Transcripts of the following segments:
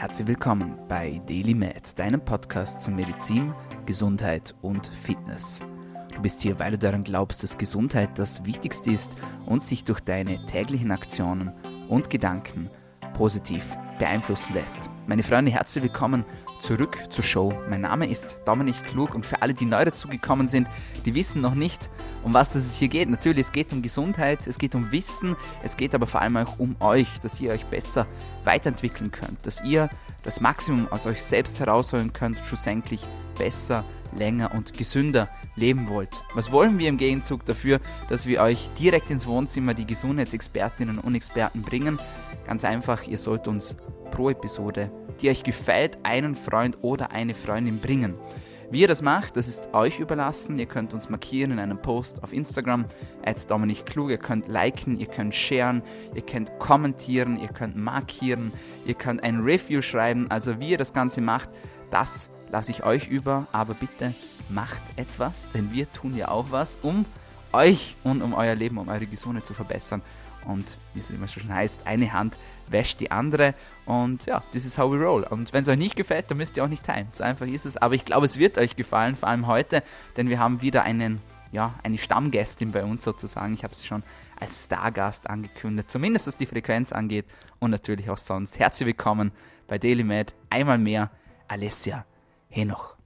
Herzlich willkommen bei Daily Med, deinem Podcast zu Medizin, Gesundheit und Fitness. Du bist hier, weil du daran glaubst, dass Gesundheit das Wichtigste ist und sich durch deine täglichen Aktionen und Gedanken positiv beeinflussen lässt. Meine Freunde, herzlich willkommen zurück zur Show. Mein Name ist Dominik Klug und für alle, die neu dazugekommen sind, die wissen noch nicht, um was das hier geht. Natürlich, es geht um Gesundheit, es geht um Wissen, es geht aber vor allem auch um euch, dass ihr euch besser weiterentwickeln könnt, dass ihr das Maximum aus euch selbst herausholen könnt, schlussendlich besser, länger und gesünder leben wollt. Was wollen wir im Gegenzug dafür, dass wir euch direkt ins Wohnzimmer die Gesundheitsexpertinnen und Experten bringen? Ganz einfach, ihr sollt uns pro Episode, die euch gefällt, einen Freund oder eine Freundin bringen. Wie ihr das macht, das ist euch überlassen. Ihr könnt uns markieren in einem Post auf Instagram, at Dominik Klug. Ihr könnt liken, ihr könnt sharen, ihr könnt kommentieren, ihr könnt markieren, ihr könnt ein Review schreiben. Also wie ihr das Ganze macht, das lasse ich euch über. Aber bitte macht etwas, denn wir tun ja auch was, um euch und um euer Leben, um eure Gesundheit zu verbessern. Und wie es immer schon heißt, eine Hand wäscht die andere. Und ja, this is how we roll. Und wenn es euch nicht gefällt, dann müsst ihr auch nicht teilen. So einfach ist es. Aber ich glaube, es wird euch gefallen, vor allem heute, denn wir haben wieder einen, ja, eine Stammgästin bei uns sozusagen. Ich habe sie schon als Stargast angekündigt, zumindest was die Frequenz angeht und natürlich auch sonst. Herzlich willkommen bei DailyMed. Einmal mehr Alessia Henoch.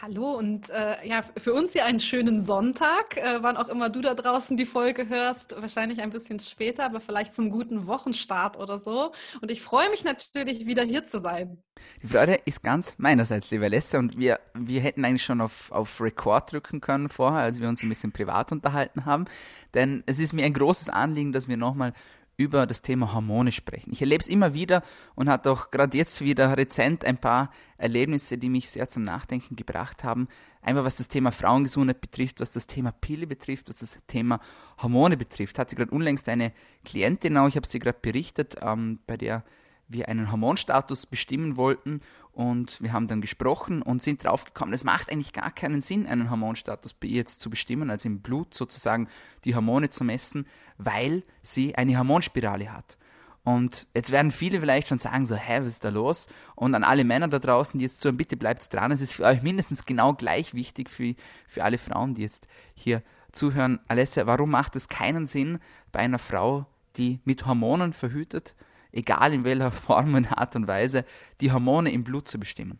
Hallo und äh, ja, für uns hier einen schönen Sonntag, äh, wann auch immer du da draußen die Folge hörst, wahrscheinlich ein bisschen später, aber vielleicht zum guten Wochenstart oder so. Und ich freue mich natürlich wieder hier zu sein. Die Freude ist ganz meinerseits, liebe Lesse, und wir, wir hätten eigentlich schon auf, auf Record drücken können vorher, als wir uns ein bisschen privat unterhalten haben, denn es ist mir ein großes Anliegen, dass wir nochmal über das Thema Hormone sprechen. Ich erlebe es immer wieder und hatte auch gerade jetzt wieder rezent ein paar Erlebnisse, die mich sehr zum Nachdenken gebracht haben. Einmal was das Thema Frauengesundheit betrifft, was das Thema Pille betrifft, was das Thema Hormone betrifft. Hatte gerade unlängst eine Klientin, auch ich habe sie gerade berichtet, ähm, bei der wir einen Hormonstatus bestimmen wollten und wir haben dann gesprochen und sind draufgekommen, es macht eigentlich gar keinen Sinn, einen Hormonstatus bei ihr jetzt zu bestimmen, also im Blut sozusagen die Hormone zu messen, weil sie eine Hormonspirale hat. Und jetzt werden viele vielleicht schon sagen, so, hä, was ist da los? Und an alle Männer da draußen, die jetzt so, bitte bleibt dran, es ist für euch mindestens genau gleich wichtig für, für alle Frauen, die jetzt hier zuhören. Alessia, warum macht es keinen Sinn bei einer Frau, die mit Hormonen verhütet, egal in welcher Form und Art und Weise, die Hormone im Blut zu bestimmen.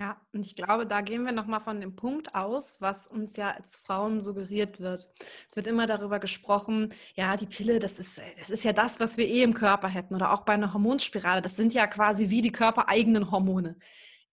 Ja, und ich glaube, da gehen wir nochmal von dem Punkt aus, was uns ja als Frauen suggeriert wird. Es wird immer darüber gesprochen, ja, die Pille, das ist, das ist ja das, was wir eh im Körper hätten. Oder auch bei einer Hormonspirale, das sind ja quasi wie die körpereigenen Hormone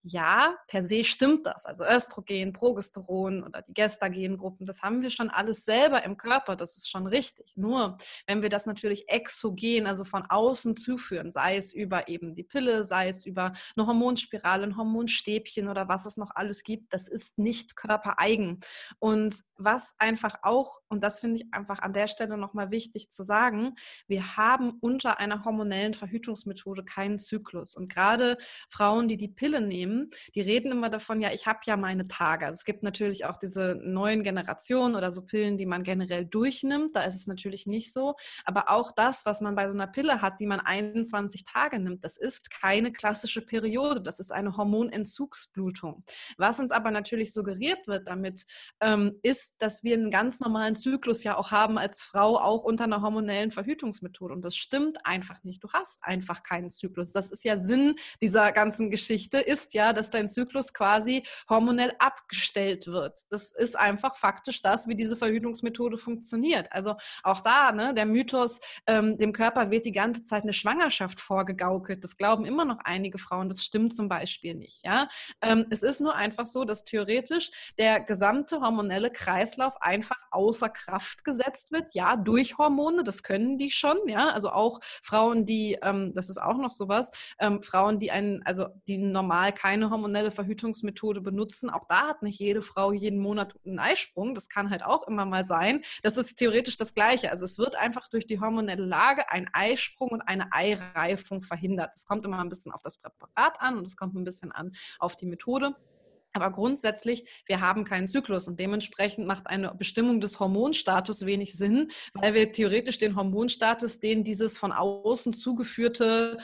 ja, per se stimmt das. Also Östrogen, Progesteron oder die Gestagengruppen, das haben wir schon alles selber im Körper, das ist schon richtig. Nur wenn wir das natürlich exogen, also von außen zuführen, sei es über eben die Pille, sei es über eine Hormonspirale, ein Hormonstäbchen oder was es noch alles gibt, das ist nicht körpereigen. Und was einfach auch, und das finde ich einfach an der Stelle nochmal wichtig zu sagen, wir haben unter einer hormonellen Verhütungsmethode keinen Zyklus. Und gerade Frauen, die die Pille nehmen, die reden immer davon, ja, ich habe ja meine Tage. Also es gibt natürlich auch diese neuen Generationen oder so Pillen, die man generell durchnimmt. Da ist es natürlich nicht so. Aber auch das, was man bei so einer Pille hat, die man 21 Tage nimmt, das ist keine klassische Periode. Das ist eine Hormonentzugsblutung. Was uns aber natürlich suggeriert wird damit, ähm, ist, dass wir einen ganz normalen Zyklus ja auch haben als Frau, auch unter einer hormonellen Verhütungsmethode. Und das stimmt einfach nicht. Du hast einfach keinen Zyklus. Das ist ja Sinn dieser ganzen Geschichte, ist ja, dass dein Zyklus quasi hormonell abgestellt wird. Das ist einfach faktisch das, wie diese Verhütungsmethode funktioniert. Also auch da, ne, der Mythos, ähm, dem Körper wird die ganze Zeit eine Schwangerschaft vorgegaukelt. Das glauben immer noch einige Frauen. Das stimmt zum Beispiel nicht. Ja? Ähm, es ist nur einfach so, dass theoretisch der gesamte hormonelle Kreislauf einfach außer Kraft gesetzt wird. Ja, durch Hormone, das können die schon. Ja, also auch Frauen, die, ähm, das ist auch noch sowas, ähm, Frauen, die einen, also die normal keine keine hormonelle Verhütungsmethode benutzen. Auch da hat nicht jede Frau jeden Monat einen Eisprung. Das kann halt auch immer mal sein. Das ist theoretisch das Gleiche. Also es wird einfach durch die hormonelle Lage ein Eisprung und eine Eireifung verhindert. Es kommt immer ein bisschen auf das Präparat an und es kommt ein bisschen an auf die Methode. Aber grundsätzlich, wir haben keinen Zyklus und dementsprechend macht eine Bestimmung des Hormonstatus wenig Sinn, weil wir theoretisch den Hormonstatus, den dieses von außen zugeführte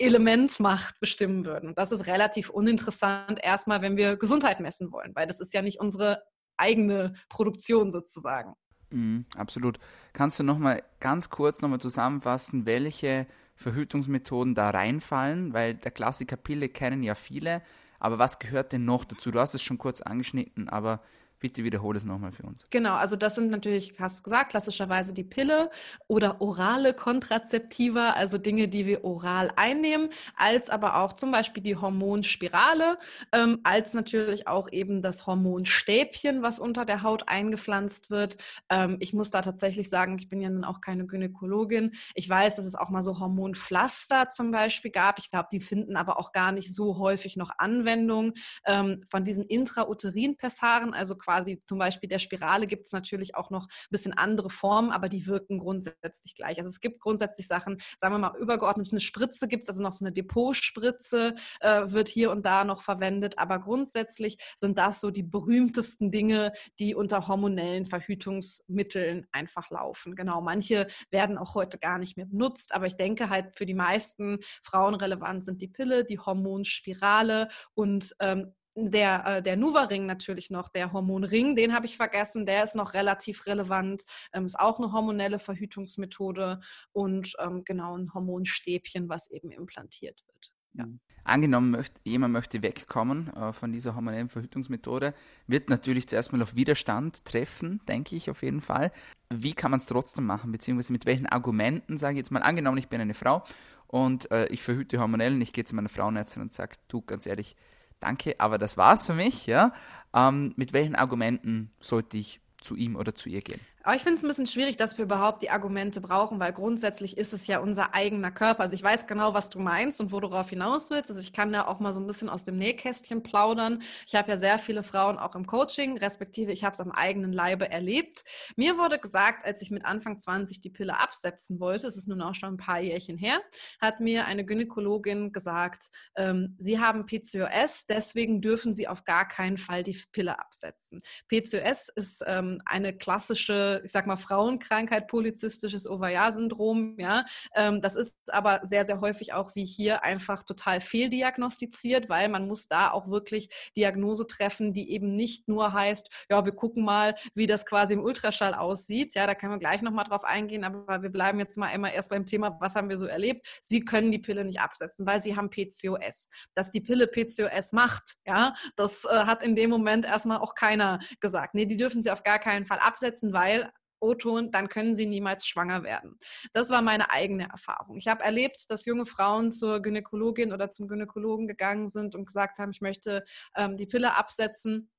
Elementmacht bestimmen würden. Das ist relativ uninteressant erstmal, wenn wir Gesundheit messen wollen, weil das ist ja nicht unsere eigene Produktion sozusagen. Mhm, absolut. Kannst du noch mal ganz kurz noch mal zusammenfassen, welche Verhütungsmethoden da reinfallen? Weil der Klassiker Pille kennen ja viele, aber was gehört denn noch dazu? Du hast es schon kurz angeschnitten, aber Bitte wiederhole es nochmal für uns. Genau, also das sind natürlich, hast du gesagt, klassischerweise die Pille oder orale Kontrazeptiva, also Dinge, die wir oral einnehmen, als aber auch zum Beispiel die Hormonspirale, ähm, als natürlich auch eben das Hormonstäbchen, was unter der Haut eingepflanzt wird. Ähm, ich muss da tatsächlich sagen, ich bin ja nun auch keine Gynäkologin. Ich weiß, dass es auch mal so Hormonpflaster zum Beispiel gab. Ich glaube, die finden aber auch gar nicht so häufig noch Anwendung ähm, von diesen Intrauterin-Pessaren, also quasi quasi zum Beispiel der Spirale gibt es natürlich auch noch ein bisschen andere Formen, aber die wirken grundsätzlich gleich. Also es gibt grundsätzlich Sachen, sagen wir mal übergeordnet, eine Spritze gibt es, also noch so eine Depotspritze äh, wird hier und da noch verwendet, aber grundsätzlich sind das so die berühmtesten Dinge, die unter hormonellen Verhütungsmitteln einfach laufen. Genau, manche werden auch heute gar nicht mehr benutzt, aber ich denke halt für die meisten Frauen relevant sind die Pille, die Hormonspirale und ähm, der, äh, der Nuva-Ring natürlich noch, der Hormonring, den habe ich vergessen, der ist noch relativ relevant, ähm, ist auch eine hormonelle Verhütungsmethode und ähm, genau ein Hormonstäbchen, was eben implantiert wird. Ja. Mhm. Angenommen, möcht, jemand möchte wegkommen äh, von dieser hormonellen Verhütungsmethode, wird natürlich zuerst mal auf Widerstand treffen, denke ich auf jeden Fall. Wie kann man es trotzdem machen, beziehungsweise mit welchen Argumenten, sage ich jetzt mal, angenommen, ich bin eine Frau und äh, ich verhüte hormonell und ich gehe zu meiner Frauenärztin und sage, du, ganz ehrlich, danke, aber das war's für mich, ja. Ähm, mit welchen Argumenten sollte ich zu ihm oder zu ihr gehen? Aber ich finde es ein bisschen schwierig, dass wir überhaupt die Argumente brauchen, weil grundsätzlich ist es ja unser eigener Körper. Also ich weiß genau, was du meinst und wo du darauf hinaus willst. Also ich kann da auch mal so ein bisschen aus dem Nähkästchen plaudern. Ich habe ja sehr viele Frauen auch im Coaching, respektive ich habe es am eigenen Leibe erlebt. Mir wurde gesagt, als ich mit Anfang 20 die Pille absetzen wollte, es ist nun auch schon ein paar Jährchen her, hat mir eine Gynäkologin gesagt, ähm, Sie haben PCOS, deswegen dürfen Sie auf gar keinen Fall die Pille absetzen. PCOS ist ähm, eine klassische ich sag mal, Frauenkrankheit, polizistisches Ovar-Syndrom. Ja, ähm, das ist aber sehr, sehr häufig auch wie hier einfach total fehldiagnostiziert, weil man muss da auch wirklich Diagnose treffen, die eben nicht nur heißt, ja, wir gucken mal, wie das quasi im Ultraschall aussieht. Ja, da können wir gleich nochmal drauf eingehen, aber wir bleiben jetzt mal immer erst beim Thema, was haben wir so erlebt? Sie können die Pille nicht absetzen, weil sie haben PCOS. Dass die Pille PCOS macht, ja, das äh, hat in dem Moment erstmal auch keiner gesagt. Nee, die dürfen sie auf gar keinen Fall absetzen, weil O-Ton, dann können sie niemals schwanger werden. Das war meine eigene Erfahrung. Ich habe erlebt, dass junge Frauen zur Gynäkologin oder zum Gynäkologen gegangen sind und gesagt haben, ich möchte ähm, die Pille absetzen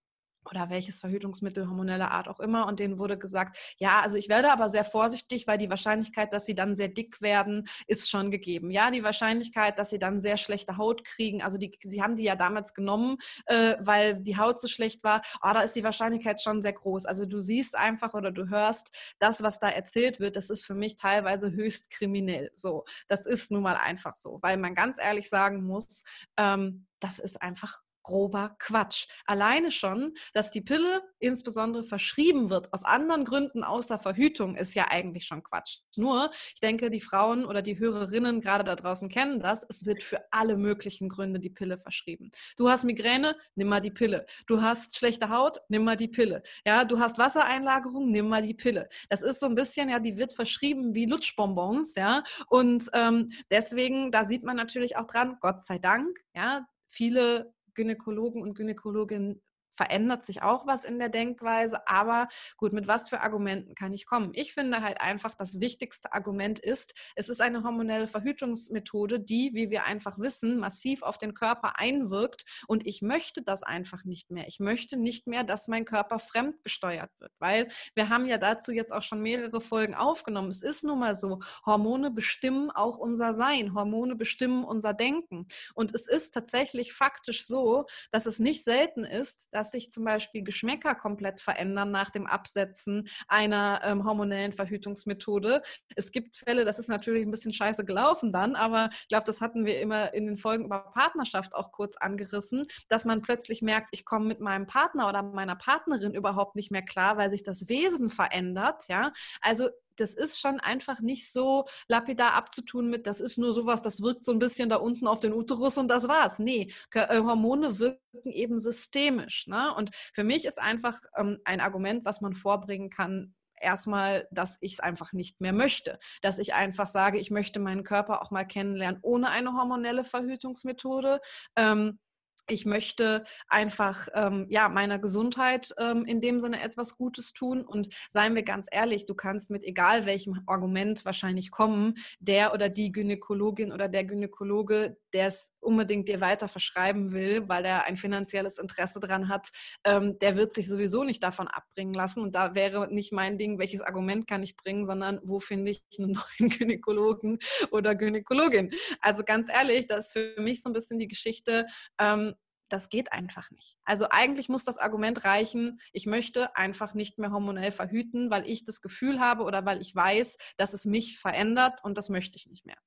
oder welches Verhütungsmittel hormoneller Art auch immer. Und denen wurde gesagt, ja, also ich werde aber sehr vorsichtig, weil die Wahrscheinlichkeit, dass sie dann sehr dick werden, ist schon gegeben. Ja, die Wahrscheinlichkeit, dass sie dann sehr schlechte Haut kriegen, also die, sie haben die ja damals genommen, äh, weil die Haut so schlecht war, oh, da ist die Wahrscheinlichkeit schon sehr groß. Also du siehst einfach oder du hörst, das, was da erzählt wird, das ist für mich teilweise höchst kriminell. So, das ist nun mal einfach so, weil man ganz ehrlich sagen muss, ähm, das ist einfach grober Quatsch. Alleine schon, dass die Pille insbesondere verschrieben wird aus anderen Gründen außer Verhütung, ist ja eigentlich schon Quatsch. Nur, ich denke, die Frauen oder die Hörerinnen gerade da draußen kennen das. Es wird für alle möglichen Gründe die Pille verschrieben. Du hast Migräne, nimm mal die Pille. Du hast schlechte Haut, nimm mal die Pille. Ja, du hast Wassereinlagerung, nimm mal die Pille. Das ist so ein bisschen, ja, die wird verschrieben wie Lutschbonbons, ja. Und ähm, deswegen, da sieht man natürlich auch dran, Gott sei Dank, ja, viele Gynäkologen und Gynäkologinnen verändert sich auch was in der Denkweise. Aber gut, mit was für Argumenten kann ich kommen? Ich finde halt einfach, das wichtigste Argument ist, es ist eine hormonelle Verhütungsmethode, die, wie wir einfach wissen, massiv auf den Körper einwirkt. Und ich möchte das einfach nicht mehr. Ich möchte nicht mehr, dass mein Körper fremdgesteuert wird, weil wir haben ja dazu jetzt auch schon mehrere Folgen aufgenommen. Es ist nun mal so, Hormone bestimmen auch unser Sein. Hormone bestimmen unser Denken. Und es ist tatsächlich faktisch so, dass es nicht selten ist, dass sich zum Beispiel Geschmäcker komplett verändern nach dem Absetzen einer ähm, hormonellen Verhütungsmethode. Es gibt Fälle, das ist natürlich ein bisschen scheiße gelaufen dann, aber ich glaube, das hatten wir immer in den Folgen über Partnerschaft auch kurz angerissen, dass man plötzlich merkt, ich komme mit meinem Partner oder meiner Partnerin überhaupt nicht mehr klar, weil sich das Wesen verändert. Ja, also das ist schon einfach nicht so lapidar abzutun mit, das ist nur sowas, das wirkt so ein bisschen da unten auf den Uterus und das war's. Nee, äh, Hormone wirken eben systemisch. Ne? Und für mich ist einfach ähm, ein Argument, was man vorbringen kann, erstmal, dass ich es einfach nicht mehr möchte. Dass ich einfach sage, ich möchte meinen Körper auch mal kennenlernen ohne eine hormonelle Verhütungsmethode. Ähm, ich möchte einfach ähm, ja meiner Gesundheit ähm, in dem Sinne etwas Gutes tun und seien wir ganz ehrlich, du kannst mit egal welchem Argument wahrscheinlich kommen, der oder die Gynäkologin oder der Gynäkologe, der es unbedingt dir weiter verschreiben will, weil er ein finanzielles Interesse daran hat, ähm, der wird sich sowieso nicht davon abbringen lassen und da wäre nicht mein Ding, welches Argument kann ich bringen, sondern wo finde ich einen neuen Gynäkologen oder Gynäkologin. Also ganz ehrlich, das ist für mich so ein bisschen die Geschichte ähm, das geht einfach nicht. Also eigentlich muss das Argument reichen, ich möchte einfach nicht mehr hormonell verhüten, weil ich das Gefühl habe oder weil ich weiß, dass es mich verändert und das möchte ich nicht mehr.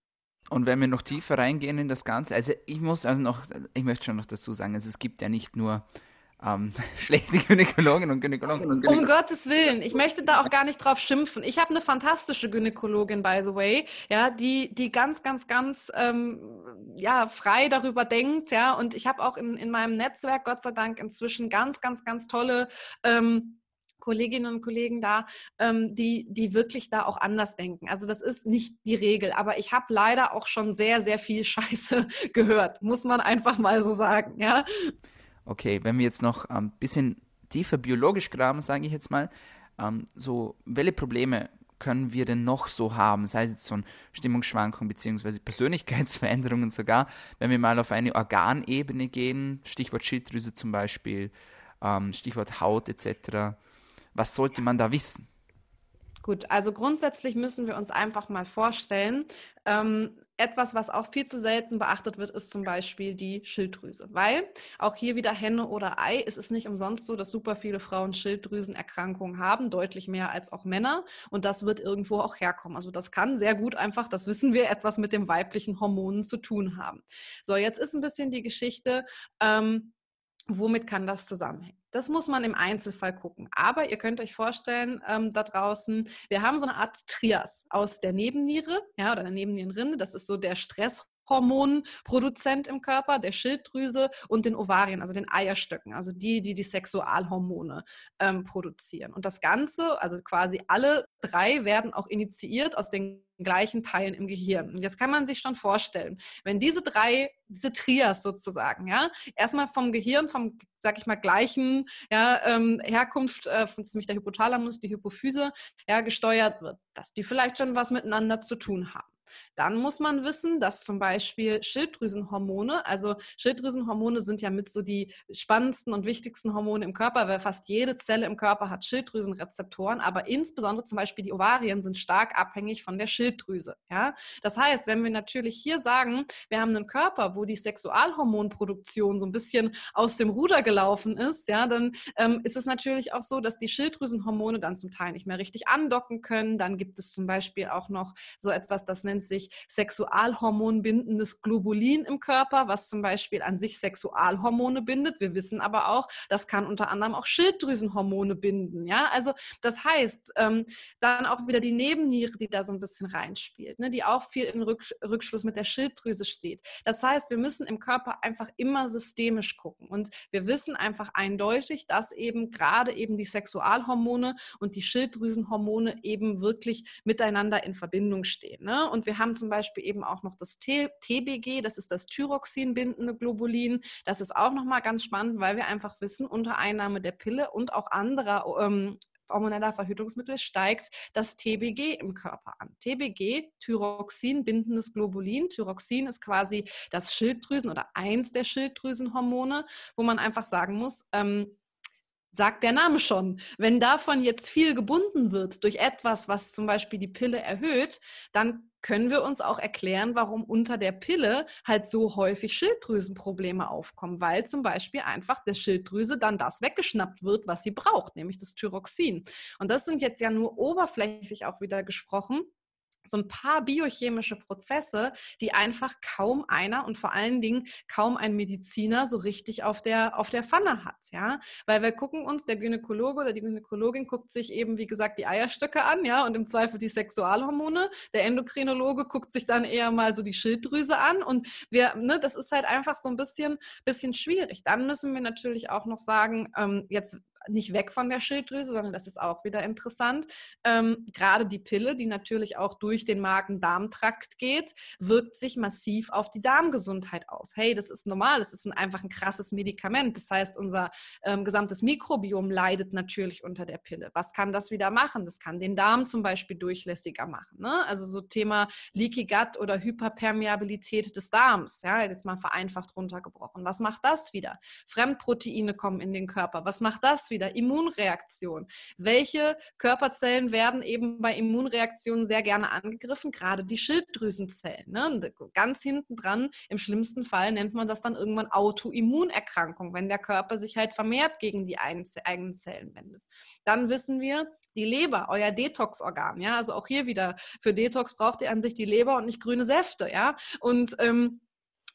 Und wenn wir noch tiefer reingehen in das Ganze, also ich muss also noch, ich möchte schon noch dazu sagen, also es gibt ja nicht nur ähm, schlechte und Gynäkologen und Gynäkologen. Um Gottes Willen, ich möchte da auch gar nicht drauf schimpfen. Ich habe eine fantastische Gynäkologin, by the way, ja, die, die ganz, ganz, ganz ähm, ja, frei darüber denkt, ja. Und ich habe auch in, in meinem Netzwerk, Gott sei Dank, inzwischen ganz, ganz, ganz tolle ähm, Kolleginnen und Kollegen da, ähm, die, die wirklich da auch anders denken. Also das ist nicht die Regel, aber ich habe leider auch schon sehr, sehr viel Scheiße gehört, muss man einfach mal so sagen, ja. Okay, wenn wir jetzt noch ein bisschen tiefer biologisch graben, sage ich jetzt mal, ähm, so, welche Probleme können wir denn noch so haben, sei es jetzt so eine Stimmungsschwankung bzw. Persönlichkeitsveränderungen sogar, wenn wir mal auf eine Organebene gehen, Stichwort Schilddrüse zum Beispiel, ähm, Stichwort Haut etc. Was sollte man da wissen? Gut, also grundsätzlich müssen wir uns einfach mal vorstellen, ähm, etwas, was auch viel zu selten beachtet wird, ist zum Beispiel die Schilddrüse. Weil auch hier wieder Henne oder Ei, ist es nicht umsonst so, dass super viele Frauen Schilddrüsenerkrankungen haben, deutlich mehr als auch Männer. Und das wird irgendwo auch herkommen. Also das kann sehr gut einfach, das wissen wir, etwas mit den weiblichen Hormonen zu tun haben. So, jetzt ist ein bisschen die Geschichte, ähm, womit kann das zusammenhängen? Das muss man im Einzelfall gucken. Aber ihr könnt euch vorstellen, ähm, da draußen, wir haben so eine Art Trias aus der Nebenniere, ja, oder der Nebennierenrinde. Das ist so der Stress Hormonproduzent im Körper, der Schilddrüse und den Ovarien, also den Eierstöcken, also die, die die Sexualhormone ähm, produzieren. Und das Ganze, also quasi alle drei, werden auch initiiert aus den gleichen Teilen im Gehirn. Und jetzt kann man sich schon vorstellen, wenn diese drei, diese Trias sozusagen, ja, erstmal vom Gehirn, vom, sag ich mal, gleichen ja, ähm, Herkunft, äh, nämlich der Hypothalamus, die Hypophyse, ja, gesteuert wird, dass die vielleicht schon was miteinander zu tun haben. Dann muss man wissen, dass zum Beispiel Schilddrüsenhormone, also Schilddrüsenhormone sind ja mit so die spannendsten und wichtigsten Hormone im Körper, weil fast jede Zelle im Körper hat Schilddrüsenrezeptoren, aber insbesondere zum Beispiel die Ovarien sind stark abhängig von der Schilddrüse. Ja? Das heißt, wenn wir natürlich hier sagen, wir haben einen Körper, wo die Sexualhormonproduktion so ein bisschen aus dem Ruder gelaufen ist, ja, dann ähm, ist es natürlich auch so, dass die Schilddrüsenhormone dann zum Teil nicht mehr richtig andocken können. Dann gibt es zum Beispiel auch noch so etwas, das nennt sich Sexualhormonbindendes Globulin im Körper, was zum Beispiel an sich Sexualhormone bindet. Wir wissen aber auch, das kann unter anderem auch Schilddrüsenhormone binden. Ja, also das heißt, ähm, dann auch wieder die Nebenniere, die da so ein bisschen reinspielt, ne, die auch viel im Rückschluss mit der Schilddrüse steht. Das heißt, wir müssen im Körper einfach immer systemisch gucken und wir wissen einfach eindeutig, dass eben gerade eben die Sexualhormone und die Schilddrüsenhormone eben wirklich miteinander in Verbindung stehen. Ne? Und wir haben zum Beispiel eben auch noch das TBG, das ist das Thyroxin-bindende Globulin. Das ist auch nochmal ganz spannend, weil wir einfach wissen, unter Einnahme der Pille und auch anderer ähm, hormoneller Verhütungsmittel steigt das TBG im Körper an. TBG, Thyroxin, bindendes Globulin. Thyroxin ist quasi das Schilddrüsen- oder eins der Schilddrüsenhormone, wo man einfach sagen muss, ähm, sagt der Name schon. Wenn davon jetzt viel gebunden wird durch etwas, was zum Beispiel die Pille erhöht, dann können wir uns auch erklären, warum unter der Pille halt so häufig Schilddrüsenprobleme aufkommen, weil zum Beispiel einfach der Schilddrüse dann das weggeschnappt wird, was sie braucht, nämlich das Thyroxin. Und das sind jetzt ja nur oberflächlich auch wieder gesprochen so ein paar biochemische Prozesse, die einfach kaum einer und vor allen Dingen kaum ein Mediziner so richtig auf der, auf der Pfanne hat. Ja? Weil wir gucken uns, der Gynäkologe oder die Gynäkologin guckt sich eben, wie gesagt, die Eierstöcke an, ja, und im Zweifel die Sexualhormone. Der Endokrinologe guckt sich dann eher mal so die Schilddrüse an und wir, ne, das ist halt einfach so ein bisschen, bisschen schwierig. Dann müssen wir natürlich auch noch sagen, ähm, jetzt nicht weg von der Schilddrüse, sondern das ist auch wieder interessant. Ähm, gerade die Pille, die natürlich auch durch den Magen-Darm-Trakt geht, wirkt sich massiv auf die Darmgesundheit aus. Hey, das ist normal, das ist ein, einfach ein krasses Medikament. Das heißt, unser ähm, gesamtes Mikrobiom leidet natürlich unter der Pille. Was kann das wieder machen? Das kann den Darm zum Beispiel durchlässiger machen. Ne? Also so Thema Leaky Gut oder Hyperpermeabilität des Darms. Ja, jetzt mal vereinfacht runtergebrochen. Was macht das wieder? Fremdproteine kommen in den Körper. Was macht das wieder? Wieder Immunreaktion. Welche Körperzellen werden eben bei Immunreaktionen sehr gerne angegriffen? Gerade die Schilddrüsenzellen. Ne? Ganz hinten dran, im schlimmsten Fall nennt man das dann irgendwann Autoimmunerkrankung, wenn der Körper sich halt vermehrt gegen die eigenen Zellen wendet. Dann wissen wir, die Leber, euer Detox-Organ, ja, also auch hier wieder, für Detox braucht ihr an sich die Leber und nicht grüne Säfte, ja, und ähm,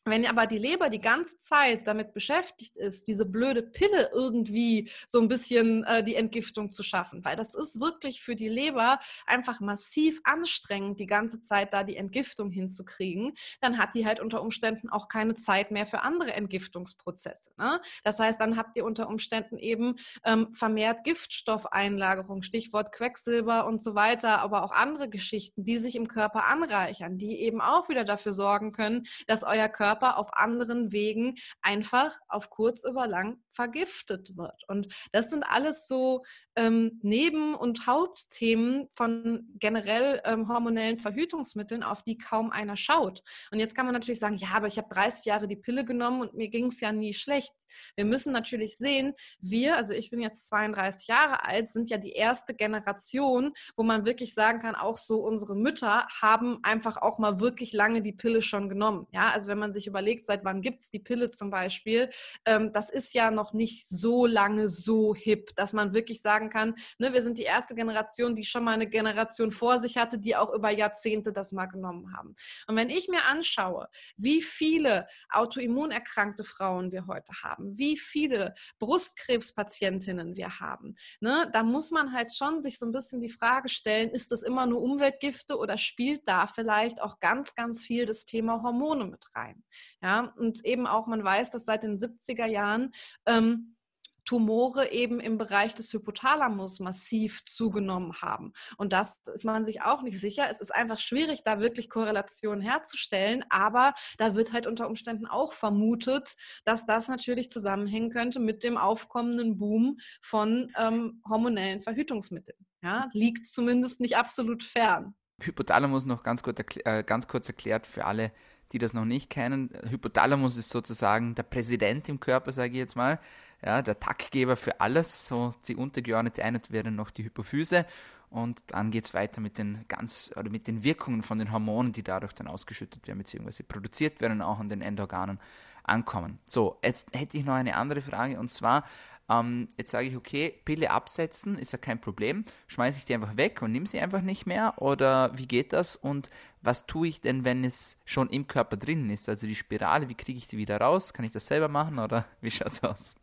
wenn aber die Leber die ganze Zeit damit beschäftigt ist, diese blöde Pille irgendwie so ein bisschen äh, die Entgiftung zu schaffen, weil das ist wirklich für die Leber einfach massiv anstrengend, die ganze Zeit da die Entgiftung hinzukriegen, dann hat die halt unter Umständen auch keine Zeit mehr für andere Entgiftungsprozesse. Ne? Das heißt, dann habt ihr unter Umständen eben ähm, vermehrt Giftstoffeinlagerung, Stichwort Quecksilber und so weiter, aber auch andere Geschichten, die sich im Körper anreichern, die eben auch wieder dafür sorgen können, dass euer Körper Körper auf anderen Wegen einfach auf kurz über lang vergiftet wird. Und das sind alles so ähm, Neben- und Hauptthemen von generell ähm, hormonellen Verhütungsmitteln, auf die kaum einer schaut. Und jetzt kann man natürlich sagen, ja, aber ich habe 30 Jahre die Pille genommen und mir ging es ja nie schlecht. Wir müssen natürlich sehen, wir, also ich bin jetzt 32 Jahre alt, sind ja die erste Generation, wo man wirklich sagen kann, auch so unsere Mütter haben einfach auch mal wirklich lange die Pille schon genommen. Ja, also wenn man sich überlegt, seit wann gibt es die Pille zum Beispiel, ähm, das ist ja noch nicht so lange so hip, dass man wirklich sagen kann, ne, wir sind die erste Generation, die schon mal eine Generation vor sich hatte, die auch über Jahrzehnte das mal genommen haben. Und wenn ich mir anschaue, wie viele autoimmunerkrankte Frauen wir heute haben, haben, wie viele Brustkrebspatientinnen wir haben, ne, da muss man halt schon sich so ein bisschen die Frage stellen, ist das immer nur Umweltgifte oder spielt da vielleicht auch ganz, ganz viel das Thema Hormone mit rein? Ja, und eben auch, man weiß, dass seit den 70er Jahren ähm, Tumore eben im Bereich des Hypothalamus massiv zugenommen haben. Und das ist man sich auch nicht sicher. Es ist einfach schwierig, da wirklich Korrelationen herzustellen, aber da wird halt unter Umständen auch vermutet, dass das natürlich zusammenhängen könnte mit dem aufkommenden Boom von ähm, hormonellen Verhütungsmitteln. Ja, liegt zumindest nicht absolut fern. Hypothalamus noch ganz kurz, äh, ganz kurz erklärt für alle, die das noch nicht kennen. Hypothalamus ist sozusagen der Präsident im Körper, sage ich jetzt mal ja, der Taktgeber für alles. So die untergeordnete Einheit wäre noch die Hypophyse. Und dann geht es weiter mit den ganz oder mit den Wirkungen von den Hormonen, die dadurch dann ausgeschüttet werden, beziehungsweise produziert werden auch an den Endorganen ankommen. So, jetzt hätte ich noch eine andere Frage und zwar, ähm, jetzt sage ich, okay, Pille absetzen ist ja kein Problem. Schmeiße ich die einfach weg und nehme sie einfach nicht mehr? Oder wie geht das? Und was tue ich denn, wenn es schon im Körper drin ist? Also die Spirale, wie kriege ich die wieder raus? Kann ich das selber machen oder wie schaut es aus?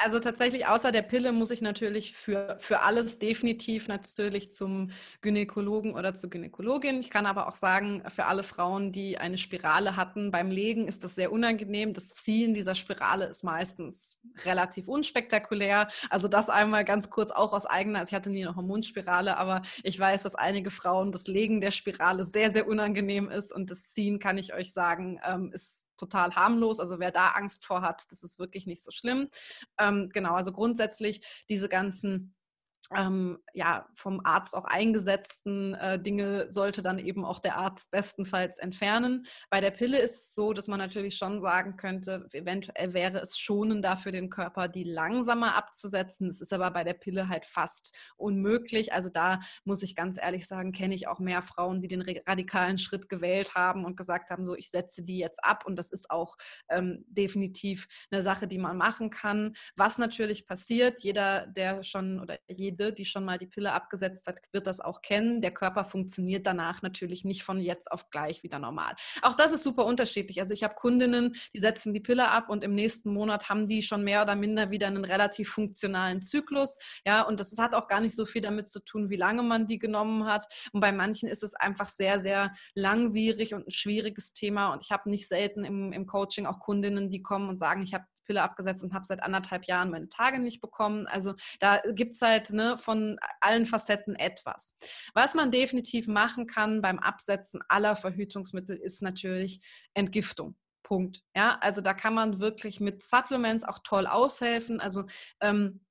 Also tatsächlich, außer der Pille muss ich natürlich für, für alles definitiv natürlich zum Gynäkologen oder zur Gynäkologin. Ich kann aber auch sagen, für alle Frauen, die eine Spirale hatten, beim Legen ist das sehr unangenehm. Das Ziehen dieser Spirale ist meistens relativ unspektakulär. Also das einmal ganz kurz auch aus eigener, also ich hatte nie eine Hormonspirale, aber ich weiß, dass einige Frauen das Legen der Spirale sehr, sehr unangenehm ist und das Ziehen, kann ich euch sagen, ähm, ist total harmlos. Also wer da Angst vor hat, das ist wirklich nicht so schlimm. Ähm, genau, also grundsätzlich diese ganzen ähm, ja, vom Arzt auch eingesetzten äh, Dinge sollte dann eben auch der Arzt bestenfalls entfernen. Bei der Pille ist es so, dass man natürlich schon sagen könnte, eventuell wäre es schonender für den Körper, die langsamer abzusetzen. Es ist aber bei der Pille halt fast unmöglich. Also da muss ich ganz ehrlich sagen, kenne ich auch mehr Frauen, die den radikalen Schritt gewählt haben und gesagt haben, so ich setze die jetzt ab. Und das ist auch ähm, definitiv eine Sache, die man machen kann. Was natürlich passiert, jeder, der schon oder jede die schon mal die Pille abgesetzt hat, wird das auch kennen. Der Körper funktioniert danach natürlich nicht von jetzt auf gleich wieder normal. Auch das ist super unterschiedlich. Also ich habe Kundinnen, die setzen die Pille ab und im nächsten Monat haben die schon mehr oder minder wieder einen relativ funktionalen Zyklus. Ja, und das hat auch gar nicht so viel damit zu tun, wie lange man die genommen hat. Und bei manchen ist es einfach sehr, sehr langwierig und ein schwieriges Thema. Und ich habe nicht selten im, im Coaching auch Kundinnen, die kommen und sagen, ich habe Pille abgesetzt und habe seit anderthalb Jahren meine Tage nicht bekommen. Also da gibt es halt ne, von allen Facetten etwas. Was man definitiv machen kann beim Absetzen aller Verhütungsmittel ist natürlich Entgiftung. Punkt. Ja, also da kann man wirklich mit Supplements auch toll aushelfen. Also ähm,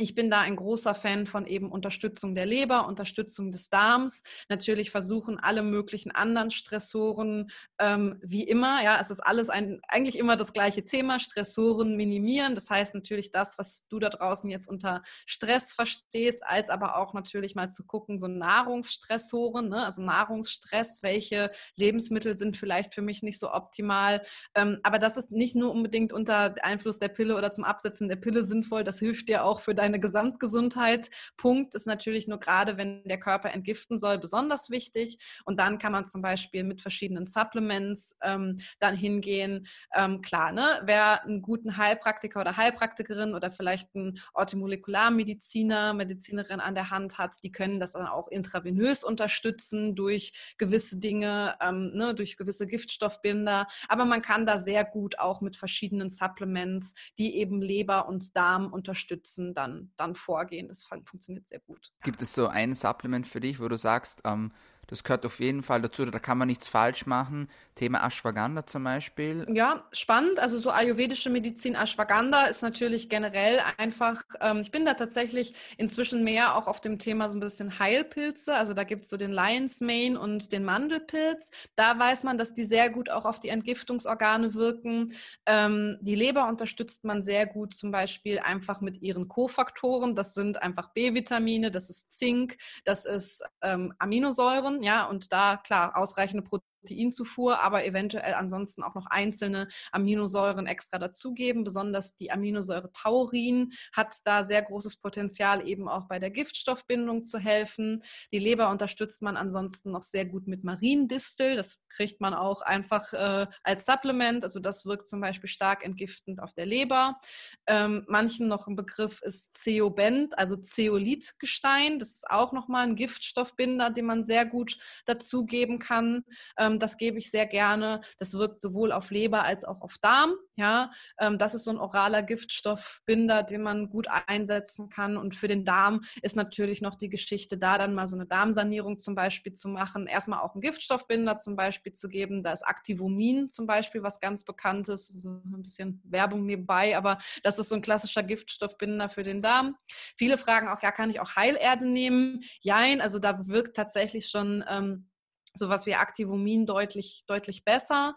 ich bin da ein großer Fan von eben Unterstützung der Leber, Unterstützung des Darms. Natürlich versuchen alle möglichen anderen Stressoren, ähm, wie immer, ja, es ist alles ein, eigentlich immer das gleiche Thema, Stressoren minimieren. Das heißt natürlich das, was du da draußen jetzt unter Stress verstehst, als aber auch natürlich mal zu gucken, so Nahrungsstressoren, ne? also Nahrungsstress, welche Lebensmittel sind vielleicht für mich nicht so optimal. Ähm, aber das ist nicht nur unbedingt unter Einfluss der Pille oder zum Absetzen der Pille sinnvoll, das hilft dir auch für dein deine Gesamtgesundheit. Punkt ist natürlich nur gerade, wenn der Körper entgiften soll, besonders wichtig. Und dann kann man zum Beispiel mit verschiedenen Supplements ähm, dann hingehen. Ähm, klar, ne? wer einen guten Heilpraktiker oder Heilpraktikerin oder vielleicht einen Orthomolekularmediziner, Medizinerin an der Hand hat, die können das dann auch intravenös unterstützen durch gewisse Dinge, ähm, ne? durch gewisse Giftstoffbinder. Aber man kann da sehr gut auch mit verschiedenen Supplements, die eben Leber und Darm unterstützen, dann dann, vorgehen. Das funktioniert sehr gut. Gibt es so ein Supplement für dich, wo du sagst, ähm, das gehört auf jeden Fall dazu, da kann man nichts falsch machen. Thema Ashwagandha zum Beispiel. Ja, spannend. Also so ayurvedische Medizin, Ashwagandha ist natürlich generell einfach, ähm, ich bin da tatsächlich inzwischen mehr auch auf dem Thema so ein bisschen Heilpilze. Also da gibt es so den Lion's Mane und den Mandelpilz. Da weiß man, dass die sehr gut auch auf die Entgiftungsorgane wirken. Ähm, die Leber unterstützt man sehr gut zum Beispiel einfach mit ihren Kofaktoren. Das sind einfach B-Vitamine, das ist Zink, das ist ähm, Aminosäuren ja, und da klar ausreichende Proteinzufuhr, aber eventuell ansonsten auch noch einzelne Aminosäuren extra dazugeben. Besonders die Aminosäure Taurin hat da sehr großes Potenzial, eben auch bei der Giftstoffbindung zu helfen. Die Leber unterstützt man ansonsten noch sehr gut mit Mariendistel. Das kriegt man auch einfach äh, als Supplement. Also das wirkt zum Beispiel stark entgiftend auf der Leber. Ähm, manchen noch ein Begriff ist Zeobent, also Zeolithgestein. Das ist auch nochmal ein Giftstoffbinder, den man sehr gut dazugeben kann. Ähm, das gebe ich sehr gerne. Das wirkt sowohl auf Leber als auch auf Darm. Ja, ähm, das ist so ein oraler Giftstoffbinder, den man gut einsetzen kann. Und für den Darm ist natürlich noch die Geschichte, da dann mal so eine Darmsanierung zum Beispiel zu machen. Erstmal auch einen Giftstoffbinder zum Beispiel zu geben. Da ist Activomin zum Beispiel was ganz Bekanntes. So ein bisschen Werbung nebenbei, aber das ist so ein klassischer Giftstoffbinder für den Darm. Viele fragen auch, ja, kann ich auch Heilerde nehmen? Jein, also da wirkt tatsächlich schon ähm, sowas wie Activomin deutlich, deutlich besser.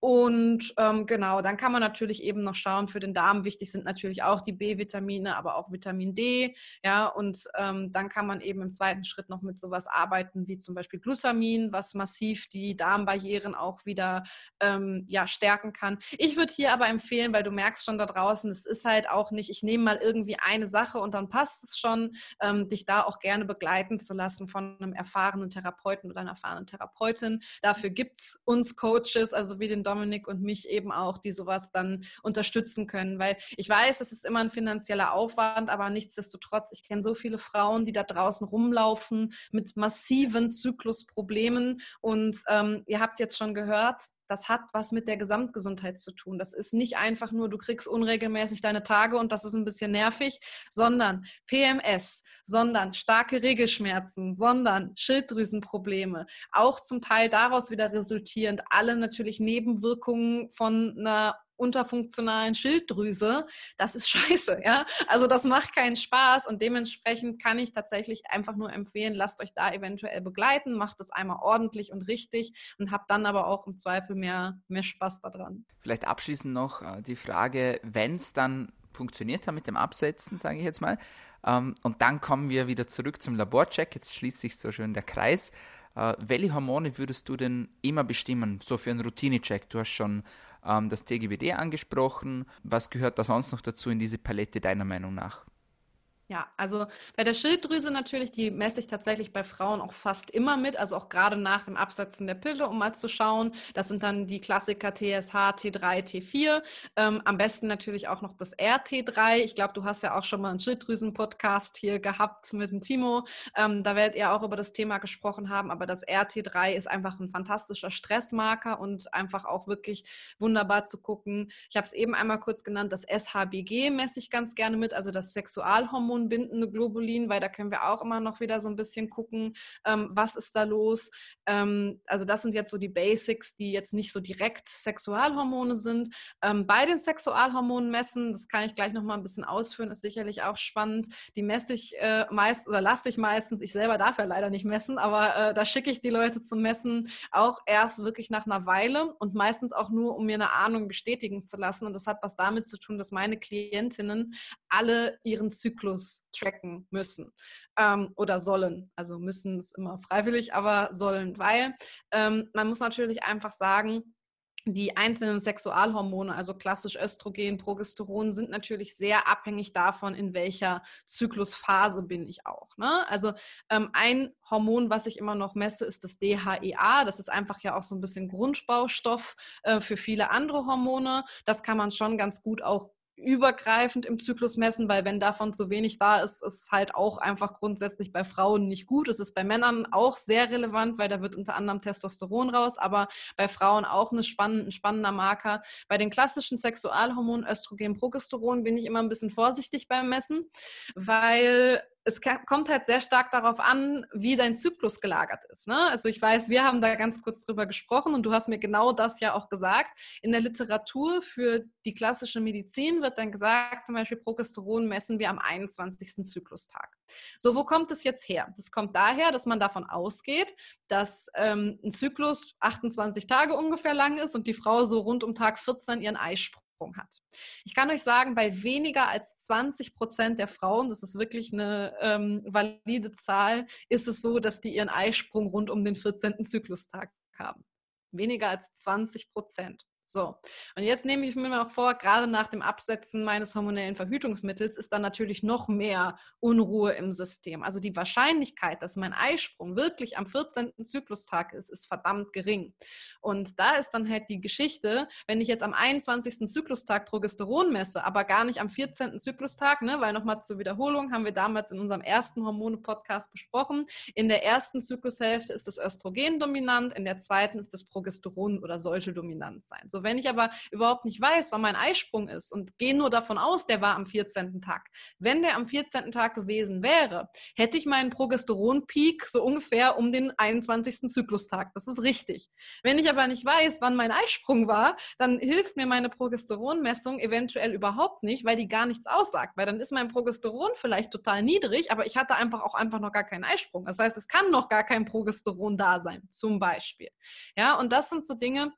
Und ähm, genau, dann kann man natürlich eben noch schauen, für den Darm wichtig sind natürlich auch die B-Vitamine, aber auch Vitamin D. Ja, und ähm, dann kann man eben im zweiten Schritt noch mit sowas arbeiten, wie zum Beispiel Glutamin, was massiv die Darmbarrieren auch wieder ähm, ja, stärken kann. Ich würde hier aber empfehlen, weil du merkst schon da draußen, es ist halt auch nicht, ich nehme mal irgendwie eine Sache und dann passt es schon, ähm, dich da auch gerne begleiten zu lassen von einem erfahrenen Therapeuten oder einer erfahrenen Therapeutin. Dafür gibt es uns Coaches, also wie den Dominik und mich eben auch, die sowas dann unterstützen können. Weil ich weiß, es ist immer ein finanzieller Aufwand, aber nichtsdestotrotz, ich kenne so viele Frauen, die da draußen rumlaufen mit massiven Zyklusproblemen. Und ähm, ihr habt jetzt schon gehört, das hat was mit der Gesamtgesundheit zu tun. Das ist nicht einfach nur, du kriegst unregelmäßig deine Tage und das ist ein bisschen nervig, sondern PMS, sondern starke Regelschmerzen, sondern Schilddrüsenprobleme, auch zum Teil daraus wieder resultierend alle natürlich Nebenwirkungen von einer unterfunktionalen Schilddrüse, das ist scheiße, ja. Also das macht keinen Spaß und dementsprechend kann ich tatsächlich einfach nur empfehlen, lasst euch da eventuell begleiten, macht es einmal ordentlich und richtig und habt dann aber auch im Zweifel mehr, mehr Spaß daran. Vielleicht abschließend noch äh, die Frage, wenn es dann funktioniert hat mit dem Absetzen, sage ich jetzt mal, ähm, und dann kommen wir wieder zurück zum Laborcheck, jetzt schließt sich so schön der Kreis. Äh, welche Hormone würdest du denn immer bestimmen, so für einen Routinecheck? Du hast schon ähm, das TGBD angesprochen. Was gehört da sonst noch dazu in diese Palette deiner Meinung nach? Ja, also bei der Schilddrüse natürlich, die messe ich tatsächlich bei Frauen auch fast immer mit, also auch gerade nach dem Absetzen der Pille, um mal zu schauen. Das sind dann die Klassiker TSH, T3, T4. Ähm, am besten natürlich auch noch das RT3. Ich glaube, du hast ja auch schon mal einen Schilddrüsen-Podcast hier gehabt mit dem Timo. Ähm, da werdet ihr auch über das Thema gesprochen haben, aber das RT3 ist einfach ein fantastischer Stressmarker und einfach auch wirklich wunderbar zu gucken. Ich habe es eben einmal kurz genannt, das SHBG messe ich ganz gerne mit, also das Sexualhormon hormonbindende Globulin, weil da können wir auch immer noch wieder so ein bisschen gucken, ähm, was ist da los. Ähm, also das sind jetzt so die Basics, die jetzt nicht so direkt Sexualhormone sind. Ähm, bei den Sexualhormonen messen, das kann ich gleich noch mal ein bisschen ausführen, ist sicherlich auch spannend. Die messe ich äh, meist oder lasse ich meistens, ich selber darf ja leider nicht messen, aber äh, da schicke ich die Leute zum Messen auch erst wirklich nach einer Weile und meistens auch nur, um mir eine Ahnung bestätigen zu lassen. Und das hat was damit zu tun, dass meine Klientinnen alle ihren Zyklus tracken müssen ähm, oder sollen. Also müssen es immer freiwillig, aber sollen, weil ähm, man muss natürlich einfach sagen, die einzelnen Sexualhormone, also klassisch Östrogen, Progesteron, sind natürlich sehr abhängig davon, in welcher Zyklusphase bin ich auch. Ne? Also ähm, ein Hormon, was ich immer noch messe, ist das DHEA. Das ist einfach ja auch so ein bisschen Grundbaustoff äh, für viele andere Hormone. Das kann man schon ganz gut auch übergreifend im Zyklus messen, weil wenn davon zu wenig da ist, ist halt auch einfach grundsätzlich bei Frauen nicht gut. Es ist bei Männern auch sehr relevant, weil da wird unter anderem Testosteron raus, aber bei Frauen auch ein spannender Marker. Bei den klassischen Sexualhormonen Östrogen, Progesteron bin ich immer ein bisschen vorsichtig beim Messen, weil es kommt halt sehr stark darauf an, wie dein Zyklus gelagert ist. Ne? Also ich weiß, wir haben da ganz kurz drüber gesprochen und du hast mir genau das ja auch gesagt. In der Literatur für die klassische Medizin wird dann gesagt, zum Beispiel Progesteron messen wir am 21. Zyklustag. So, wo kommt es jetzt her? Das kommt daher, dass man davon ausgeht, dass ähm, ein Zyklus 28 Tage ungefähr lang ist und die Frau so rund um Tag 14 ihren Eisprung hat. Ich kann euch sagen, bei weniger als 20 Prozent der Frauen, das ist wirklich eine ähm, valide Zahl, ist es so, dass die ihren Eisprung rund um den 14. Zyklustag haben. Weniger als 20 Prozent. So, und jetzt nehme ich mir noch vor, gerade nach dem Absetzen meines hormonellen Verhütungsmittels ist dann natürlich noch mehr Unruhe im System. Also die Wahrscheinlichkeit, dass mein Eisprung wirklich am 14. Zyklustag ist, ist verdammt gering. Und da ist dann halt die Geschichte, wenn ich jetzt am 21. Zyklustag Progesteron messe, aber gar nicht am 14. Zyklustag, ne, weil nochmal zur Wiederholung haben wir damals in unserem ersten Hormone-Podcast besprochen. In der ersten Zyklushälfte ist das Östrogen dominant, in der zweiten ist das Progesteron oder sollte dominant sein. So so, wenn ich aber überhaupt nicht weiß, wann mein Eisprung ist und gehe nur davon aus, der war am 14. Tag. Wenn der am 14. Tag gewesen wäre, hätte ich meinen Progesteronpeak so ungefähr um den 21. Zyklustag. Das ist richtig. Wenn ich aber nicht weiß, wann mein Eisprung war, dann hilft mir meine Progesteronmessung eventuell überhaupt nicht, weil die gar nichts aussagt. Weil dann ist mein Progesteron vielleicht total niedrig, aber ich hatte einfach auch einfach noch gar keinen Eisprung. Das heißt, es kann noch gar kein Progesteron da sein, zum Beispiel. Ja, und das sind so Dinge,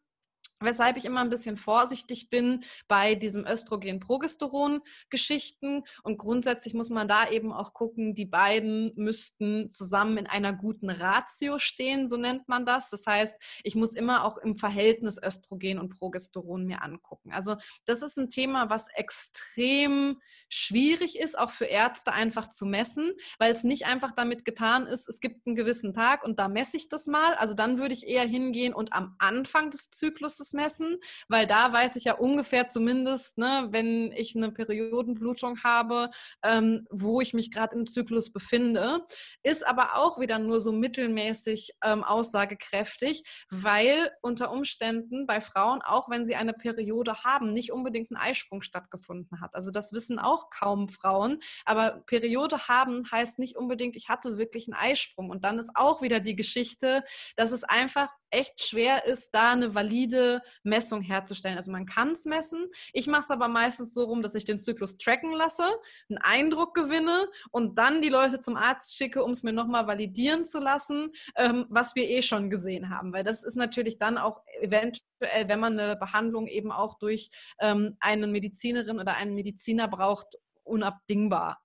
weshalb ich immer ein bisschen vorsichtig bin bei diesem Östrogen-Progesteron-Geschichten. Und grundsätzlich muss man da eben auch gucken, die beiden müssten zusammen in einer guten Ratio stehen, so nennt man das. Das heißt, ich muss immer auch im Verhältnis Östrogen und Progesteron mir angucken. Also das ist ein Thema, was extrem schwierig ist, auch für Ärzte einfach zu messen, weil es nicht einfach damit getan ist, es gibt einen gewissen Tag und da messe ich das mal. Also dann würde ich eher hingehen und am Anfang des Zykluses messen, weil da weiß ich ja ungefähr zumindest, ne, wenn ich eine Periodenblutung habe, ähm, wo ich mich gerade im Zyklus befinde. Ist aber auch wieder nur so mittelmäßig ähm, aussagekräftig, weil unter Umständen bei Frauen, auch wenn sie eine Periode haben, nicht unbedingt ein Eisprung stattgefunden hat. Also das wissen auch kaum Frauen. Aber Periode haben heißt nicht unbedingt, ich hatte wirklich einen Eisprung. Und dann ist auch wieder die Geschichte, dass es einfach echt schwer ist, da eine valide Messung herzustellen. Also man kann es messen. Ich mache es aber meistens so rum, dass ich den Zyklus tracken lasse, einen Eindruck gewinne und dann die Leute zum Arzt schicke, um es mir nochmal validieren zu lassen, ähm, was wir eh schon gesehen haben. Weil das ist natürlich dann auch eventuell, wenn man eine Behandlung eben auch durch ähm, eine Medizinerin oder einen Mediziner braucht, unabdingbar.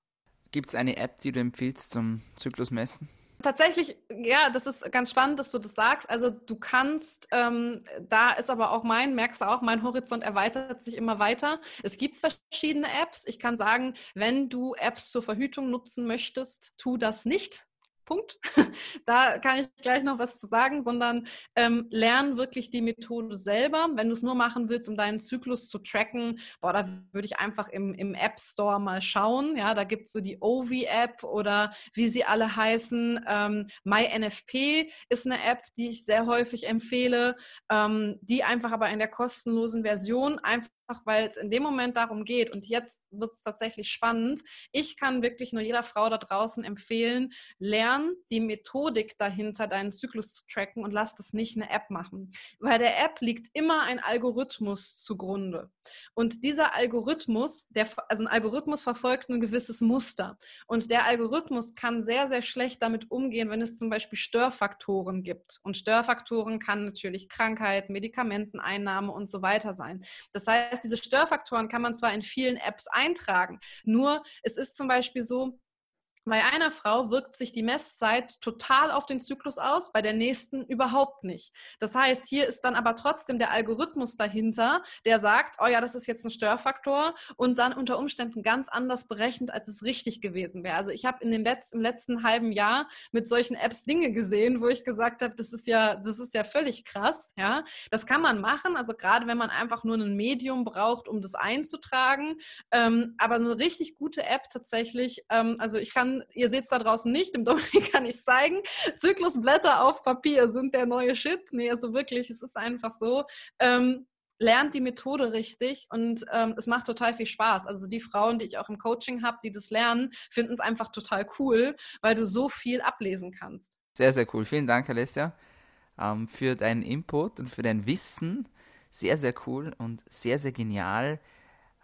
Gibt es eine App, die du empfiehlst zum Zyklus messen? Tatsächlich, ja, das ist ganz spannend, dass du das sagst. Also du kannst, ähm, da ist aber auch mein, merkst du auch, mein Horizont erweitert sich immer weiter. Es gibt verschiedene Apps. Ich kann sagen, wenn du Apps zur Verhütung nutzen möchtest, tu das nicht. Punkt. Da kann ich gleich noch was zu sagen, sondern ähm, lern wirklich die Methode selber. Wenn du es nur machen willst, um deinen Zyklus zu tracken, boah, da würde ich einfach im, im App Store mal schauen. Ja, da gibt es so die OV-App oder wie sie alle heißen. Ähm, MyNFP ist eine App, die ich sehr häufig empfehle, ähm, die einfach aber in der kostenlosen Version einfach weil es in dem Moment darum geht, und jetzt wird es tatsächlich spannend, ich kann wirklich nur jeder Frau da draußen empfehlen, lern die Methodik dahinter, deinen Zyklus zu tracken und lass das nicht eine App machen. Weil der App liegt immer ein Algorithmus zugrunde. Und dieser Algorithmus, der, also ein Algorithmus verfolgt ein gewisses Muster. Und der Algorithmus kann sehr, sehr schlecht damit umgehen, wenn es zum Beispiel Störfaktoren gibt. Und Störfaktoren kann natürlich Krankheit, Medikamenteneinnahme und so weiter sein. Das heißt, heißt, diese Störfaktoren kann man zwar in vielen Apps eintragen, nur es ist zum Beispiel so, bei einer Frau wirkt sich die Messzeit total auf den Zyklus aus, bei der nächsten überhaupt nicht. Das heißt, hier ist dann aber trotzdem der Algorithmus dahinter, der sagt, oh ja, das ist jetzt ein Störfaktor und dann unter Umständen ganz anders berechnet, als es richtig gewesen wäre. Also ich habe in den letzten, im letzten halben Jahr mit solchen Apps Dinge gesehen, wo ich gesagt habe, das ist ja, das ist ja völlig krass. Ja, das kann man machen. Also gerade wenn man einfach nur ein Medium braucht, um das einzutragen. Ähm, aber eine richtig gute App tatsächlich. Ähm, also ich kann ihr seht es da draußen nicht, im Dominik kann ich es zeigen. Zyklusblätter auf Papier sind der neue Shit. Nee, also wirklich, es ist einfach so. Ähm, lernt die Methode richtig und ähm, es macht total viel Spaß. Also die Frauen, die ich auch im Coaching habe, die das lernen, finden es einfach total cool, weil du so viel ablesen kannst. Sehr, sehr cool. Vielen Dank, Alessia, ähm, für deinen Input und für dein Wissen. Sehr, sehr cool und sehr, sehr genial.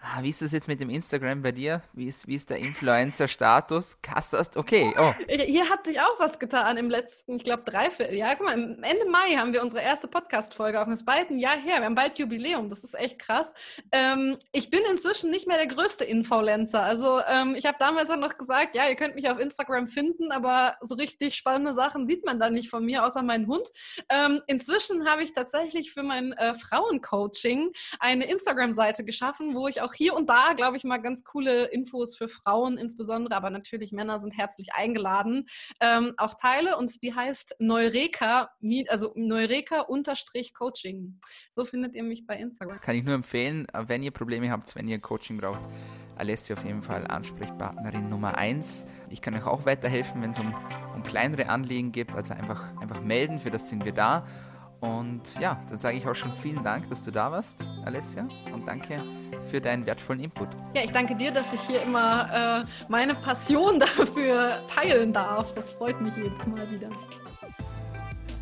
Ah, wie ist das jetzt mit dem Instagram bei dir? Wie ist, wie ist der Influencer-Status? Hast okay, oh. Hier hat sich auch was getan im letzten, ich glaube, dreiviertel Jahr. Guck mal, Ende Mai haben wir unsere erste Podcast-Folge auf. Bald ein Jahr her. Wir haben bald Jubiläum. Das ist echt krass. Ähm, ich bin inzwischen nicht mehr der größte Influencer. Also, ähm, ich habe damals auch noch gesagt, ja, ihr könnt mich auf Instagram finden, aber so richtig spannende Sachen sieht man da nicht von mir, außer meinen Hund. Ähm, inzwischen habe ich tatsächlich für mein äh, Frauencoaching eine Instagram-Seite geschaffen, wo ich auch auch hier und da, glaube ich, mal ganz coole Infos für Frauen insbesondere, aber natürlich Männer sind herzlich eingeladen, ähm, auch teile und die heißt Neureka, also Neureka-Coaching. So findet ihr mich bei Instagram. Kann ich nur empfehlen, äh, wenn ihr Probleme habt, wenn ihr Coaching braucht. Alessia auf jeden Fall Ansprechpartnerin Nummer 1. Ich kann euch auch weiterhelfen, wenn es um, um kleinere Anliegen geht. Also einfach, einfach melden, für das sind wir da. Und ja, dann sage ich auch schon vielen Dank, dass du da warst, Alessia. Und danke für deinen wertvollen Input. Ja, ich danke dir, dass ich hier immer äh, meine Passion dafür teilen darf. Das freut mich jedes Mal wieder.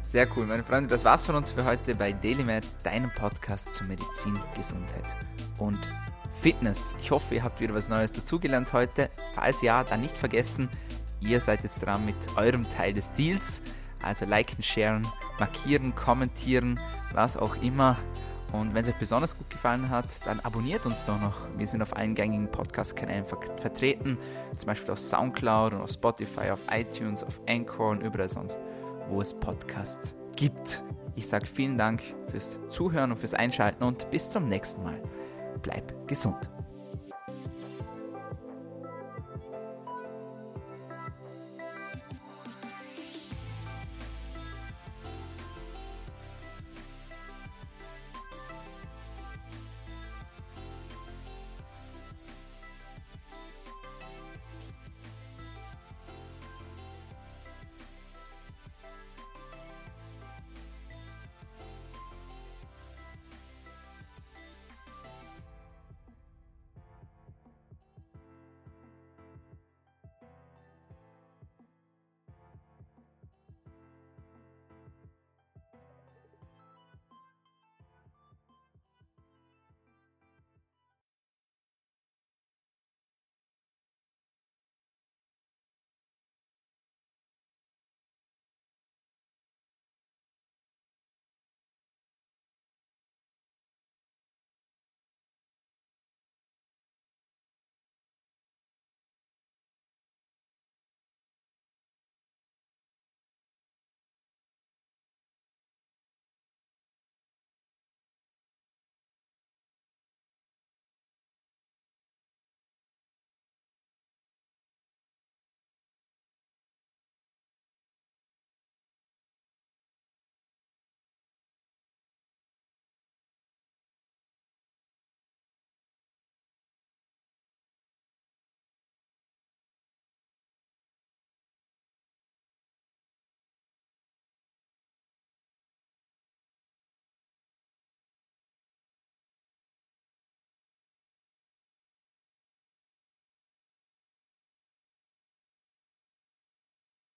Sehr cool, meine Freunde. Das war's von uns für heute bei DailyMed, deinem Podcast zu Medizin, Gesundheit und Fitness. Ich hoffe, ihr habt wieder was Neues dazugelernt heute. Falls ja, dann nicht vergessen, ihr seid jetzt dran mit eurem Teil des Deals. Also liken, sharen, markieren, kommentieren, was auch immer. Und wenn es euch besonders gut gefallen hat, dann abonniert uns doch noch. Wir sind auf allen gängigen Podcast-Kanälen ver vertreten, zum Beispiel auf Soundcloud und auf Spotify, auf iTunes, auf Anchor und überall sonst, wo es Podcasts gibt. Ich sage vielen Dank fürs Zuhören und fürs Einschalten und bis zum nächsten Mal. Bleib gesund.